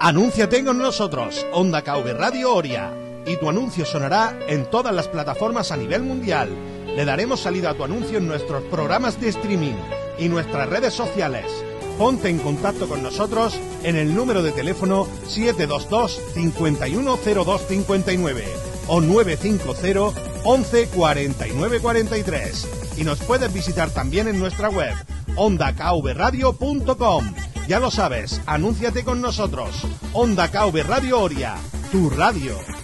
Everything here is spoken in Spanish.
Anúnciate con nosotros, Onda KV Radio Oria, y tu anuncio sonará en todas las plataformas a nivel mundial. Le daremos salida a tu anuncio en nuestros programas de streaming y nuestras redes sociales. Ponte en contacto con nosotros en el número de teléfono 722 510259 o 950 11 49 43. Y nos puedes visitar también en nuestra web ondakvradio.com. Ya lo sabes, anúnciate con nosotros. Onda KV Radio Oria, tu radio.